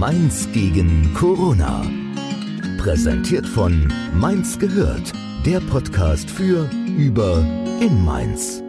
Mainz gegen Corona. Präsentiert von Mainz gehört, der Podcast für, über, in Mainz.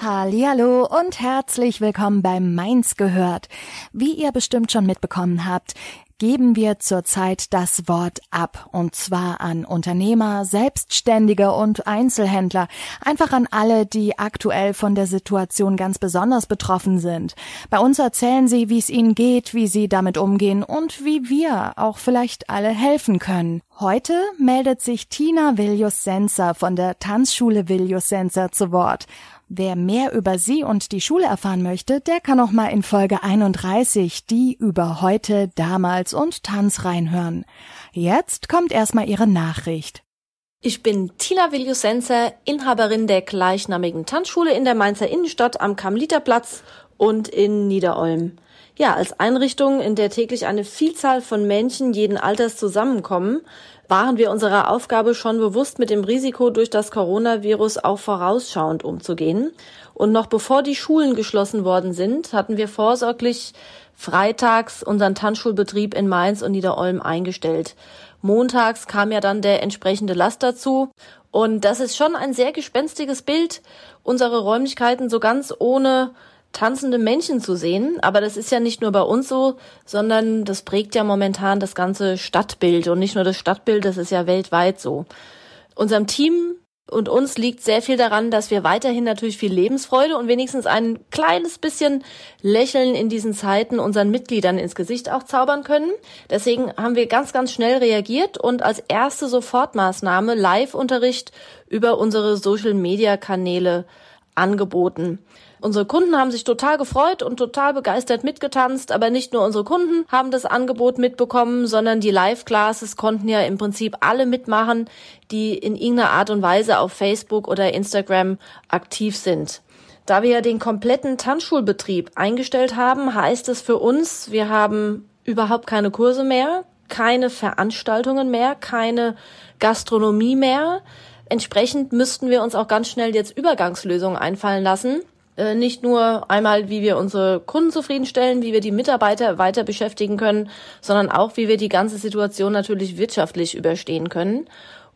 Hallo und herzlich willkommen beim Mainz gehört. Wie ihr bestimmt schon mitbekommen habt, geben wir zurzeit das Wort ab, und zwar an Unternehmer, Selbstständige und Einzelhändler, einfach an alle, die aktuell von der Situation ganz besonders betroffen sind. Bei uns erzählen sie, wie es ihnen geht, wie sie damit umgehen und wie wir auch vielleicht alle helfen können. Heute meldet sich Tina Viljus-Senser von der Tanzschule Viljus-Senser zu Wort. Wer mehr über sie und die Schule erfahren möchte, der kann auch mal in Folge 31 die über heute, damals und Tanz reinhören. Jetzt kommt erstmal ihre Nachricht. Ich bin Tina Viljusenser, Inhaberin der gleichnamigen Tanzschule in der Mainzer Innenstadt am Karmeliterplatz und in Niederolm. Ja, als Einrichtung, in der täglich eine Vielzahl von Menschen jeden Alters zusammenkommen, waren wir unserer Aufgabe schon bewusst, mit dem Risiko durch das Coronavirus auch vorausschauend umzugehen. Und noch bevor die Schulen geschlossen worden sind, hatten wir vorsorglich freitags unseren Tanzschulbetrieb in Mainz und Niederolm eingestellt. Montags kam ja dann der entsprechende Last dazu. Und das ist schon ein sehr gespenstiges Bild, unsere Räumlichkeiten so ganz ohne tanzende Männchen zu sehen. Aber das ist ja nicht nur bei uns so, sondern das prägt ja momentan das ganze Stadtbild und nicht nur das Stadtbild, das ist ja weltweit so. Unserem Team und uns liegt sehr viel daran, dass wir weiterhin natürlich viel Lebensfreude und wenigstens ein kleines bisschen Lächeln in diesen Zeiten unseren Mitgliedern ins Gesicht auch zaubern können. Deswegen haben wir ganz, ganz schnell reagiert und als erste Sofortmaßnahme Live-Unterricht über unsere Social-Media-Kanäle angeboten. Unsere Kunden haben sich total gefreut und total begeistert mitgetanzt, aber nicht nur unsere Kunden haben das Angebot mitbekommen, sondern die Live-Classes konnten ja im Prinzip alle mitmachen, die in irgendeiner Art und Weise auf Facebook oder Instagram aktiv sind. Da wir ja den kompletten Tanzschulbetrieb eingestellt haben, heißt es für uns, wir haben überhaupt keine Kurse mehr, keine Veranstaltungen mehr, keine Gastronomie mehr. Entsprechend müssten wir uns auch ganz schnell jetzt Übergangslösungen einfallen lassen. Äh, nicht nur einmal, wie wir unsere Kunden zufriedenstellen, wie wir die Mitarbeiter weiter beschäftigen können, sondern auch, wie wir die ganze Situation natürlich wirtschaftlich überstehen können.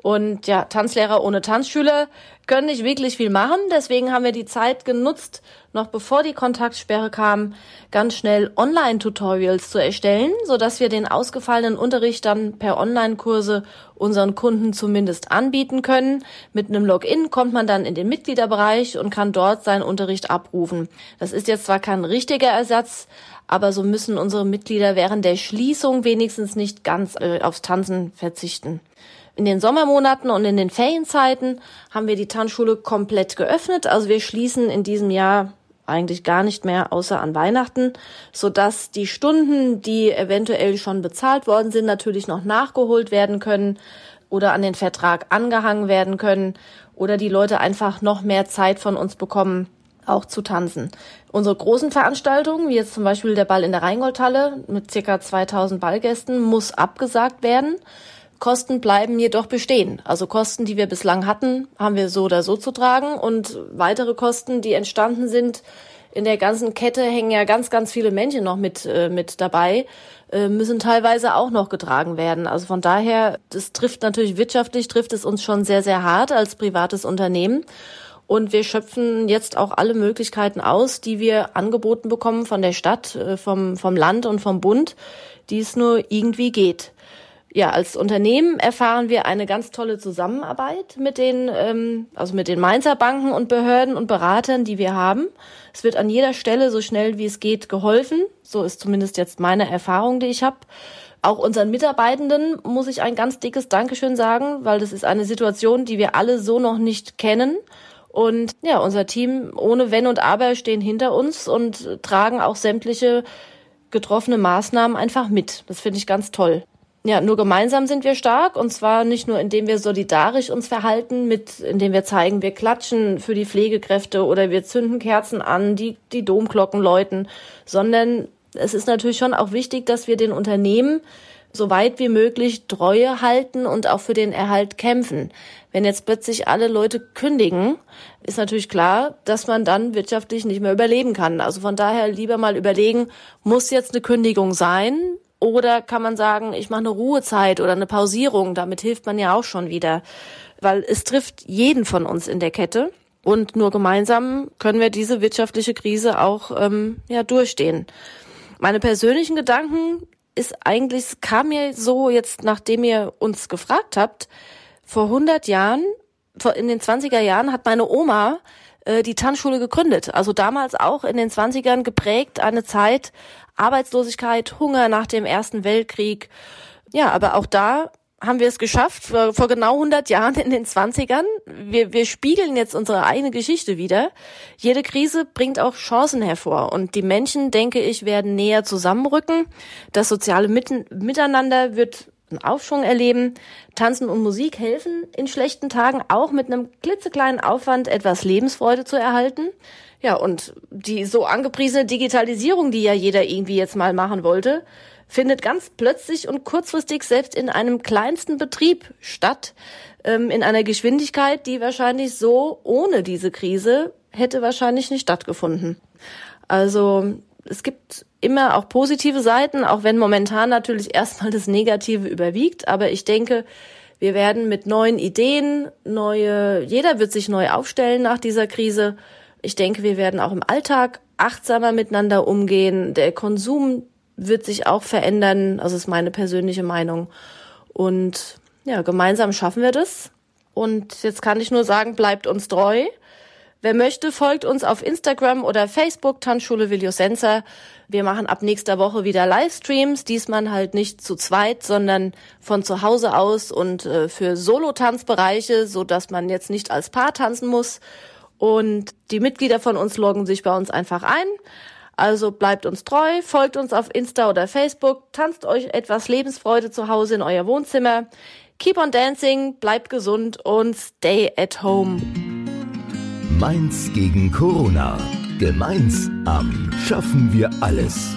Und ja, Tanzlehrer ohne Tanzschüler können nicht wirklich viel machen. Deswegen haben wir die Zeit genutzt, noch bevor die Kontaktsperre kam, ganz schnell Online-Tutorials zu erstellen, so dass wir den ausgefallenen Unterricht dann per Online-Kurse unseren Kunden zumindest anbieten können. Mit einem Login kommt man dann in den Mitgliederbereich und kann dort seinen Unterricht abrufen. Das ist jetzt zwar kein richtiger Ersatz, aber so müssen unsere Mitglieder während der Schließung wenigstens nicht ganz äh, aufs Tanzen verzichten. In den Sommermonaten und in den Ferienzeiten haben wir die Tanzschule komplett geöffnet. Also wir schließen in diesem Jahr eigentlich gar nicht mehr, außer an Weihnachten, so dass die Stunden, die eventuell schon bezahlt worden sind, natürlich noch nachgeholt werden können oder an den Vertrag angehangen werden können oder die Leute einfach noch mehr Zeit von uns bekommen, auch zu tanzen. Unsere großen Veranstaltungen, wie jetzt zum Beispiel der Ball in der Rheingoldhalle mit circa 2000 Ballgästen, muss abgesagt werden. Kosten bleiben jedoch bestehen. Also Kosten, die wir bislang hatten, haben wir so oder so zu tragen und weitere Kosten, die entstanden sind, in der ganzen Kette hängen ja ganz, ganz viele Männchen noch mit, äh, mit dabei, äh, müssen teilweise auch noch getragen werden. Also von daher, das trifft natürlich wirtschaftlich, trifft es uns schon sehr, sehr hart als privates Unternehmen. Und wir schöpfen jetzt auch alle Möglichkeiten aus, die wir angeboten bekommen von der Stadt, äh, vom, vom Land und vom Bund, die es nur irgendwie geht ja, als Unternehmen erfahren wir eine ganz tolle Zusammenarbeit mit den, ähm, also mit den Mainzer Banken und Behörden und Beratern, die wir haben. Es wird an jeder Stelle so schnell wie es geht geholfen. So ist zumindest jetzt meine Erfahrung, die ich habe. Auch unseren Mitarbeitenden muss ich ein ganz dickes Dankeschön sagen, weil das ist eine Situation, die wir alle so noch nicht kennen. Und ja, unser Team ohne Wenn und Aber stehen hinter uns und tragen auch sämtliche getroffene Maßnahmen einfach mit. Das finde ich ganz toll ja, nur gemeinsam sind wir stark und zwar nicht nur, indem wir solidarisch uns verhalten, mit, indem wir zeigen, wir klatschen für die Pflegekräfte oder wir zünden Kerzen an, die, die Domglocken läuten, sondern es ist natürlich schon auch wichtig, dass wir den Unternehmen so weit wie möglich Treue halten und auch für den Erhalt kämpfen. Wenn jetzt plötzlich alle Leute kündigen, ist natürlich klar, dass man dann wirtschaftlich nicht mehr überleben kann. Also von daher lieber mal überlegen, muss jetzt eine Kündigung sein? Oder kann man sagen, ich mache eine Ruhezeit oder eine Pausierung, damit hilft man ja auch schon wieder. Weil es trifft jeden von uns in der Kette. Und nur gemeinsam können wir diese wirtschaftliche Krise auch ähm, ja, durchstehen. Meine persönlichen Gedanken ist eigentlich, es kam mir so jetzt, nachdem ihr uns gefragt habt, vor 100 Jahren, in den 20er Jahren hat meine Oma äh, die Tanzschule gegründet. Also damals auch in den 20ern geprägt, eine Zeit Arbeitslosigkeit, Hunger nach dem Ersten Weltkrieg. Ja, aber auch da haben wir es geschafft, vor, vor genau 100 Jahren in den 20ern. Wir, wir spiegeln jetzt unsere eigene Geschichte wieder. Jede Krise bringt auch Chancen hervor und die Menschen, denke ich, werden näher zusammenrücken. Das soziale Miteinander wird einen Aufschwung erleben. Tanzen und Musik helfen in schlechten Tagen auch mit einem klitzekleinen Aufwand etwas Lebensfreude zu erhalten. Ja, und die so angepriesene Digitalisierung, die ja jeder irgendwie jetzt mal machen wollte, findet ganz plötzlich und kurzfristig selbst in einem kleinsten Betrieb statt, ähm, in einer Geschwindigkeit, die wahrscheinlich so ohne diese Krise hätte wahrscheinlich nicht stattgefunden. Also es gibt immer auch positive Seiten, auch wenn momentan natürlich erstmal das Negative überwiegt. Aber ich denke, wir werden mit neuen Ideen, neue, jeder wird sich neu aufstellen nach dieser Krise. Ich denke, wir werden auch im Alltag achtsamer miteinander umgehen. Der Konsum wird sich auch verändern. Also ist meine persönliche Meinung. Und ja, gemeinsam schaffen wir das. Und jetzt kann ich nur sagen, bleibt uns treu. Wer möchte, folgt uns auf Instagram oder Facebook, Tanzschule Viljosenza. Wir machen ab nächster Woche wieder Livestreams, diesmal halt nicht zu zweit, sondern von zu Hause aus und äh, für Solo-Tanzbereiche, so dass man jetzt nicht als Paar tanzen muss. Und die Mitglieder von uns loggen sich bei uns einfach ein. Also bleibt uns treu, folgt uns auf Insta oder Facebook, tanzt euch etwas Lebensfreude zu Hause in euer Wohnzimmer. Keep on dancing, bleibt gesund und stay at home. Mainz gegen Corona. Gemeinsam schaffen wir alles.